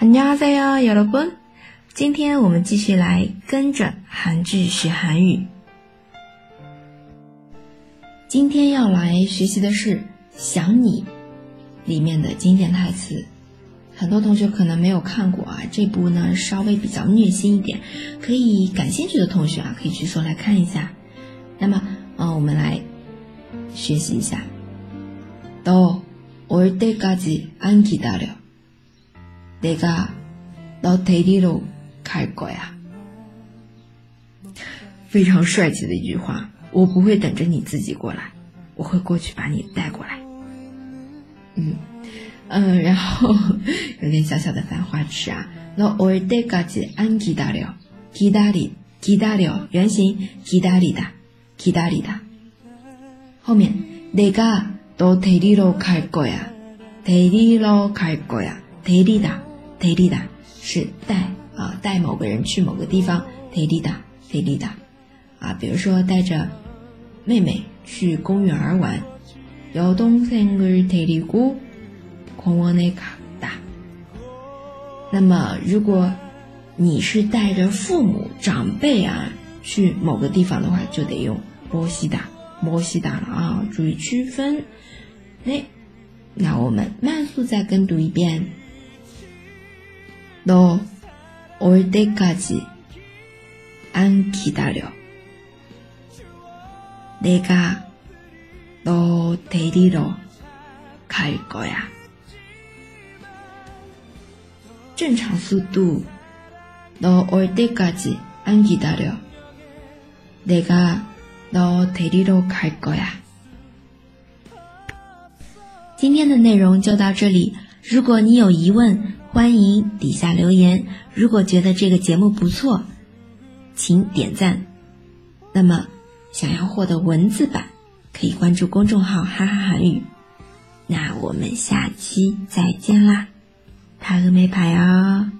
안녕하세요여러 분。 今天我们继续来跟着韩剧学韩语。今天要来学习的是《想你》里面的经典台词。很多同学可能没有看过啊，这部呢稍微比较虐心一点，可以感兴趣的同学啊可以去搜来看一下。那么，嗯，我们来学习一下。너올때까지안기다려 내가너데리러갈거야非常帅气的一句话，我不会等着你自己过来，我会过去把你带过来。嗯。嗯，然后有点小小的繁花痴啊。너올때까지안기다 려， 기다 리， 기다 려， 原型기다리 다， 기다리 다。 后面내가너데리러갈거 야， 데리러갈거 야， 데리 다， 데리 다， 是带啊，带某个人去某个地方，데리 다， 데리 다。 啊，比如说带着妹妹去公园玩，여동생을데리 고。 공원에갔다那么，如果你是带着父母长辈啊去某个地方的话，就得用摩西达，摩西达了啊！注意区分。哎，那我们慢速再跟读一遍。 너올때까지안기다려내가너데리러갈거야正常速度，너올때까지안기다려내가너데리러갈거 야。 今天的内容就到这里。如果你有疑问， 欢迎底下留言。如果觉得这个节目不错，请点赞。那么，想要获得文字版，可以关注公众号“哈哈韩语”。那我们下期再见啦！拍个没拍哦？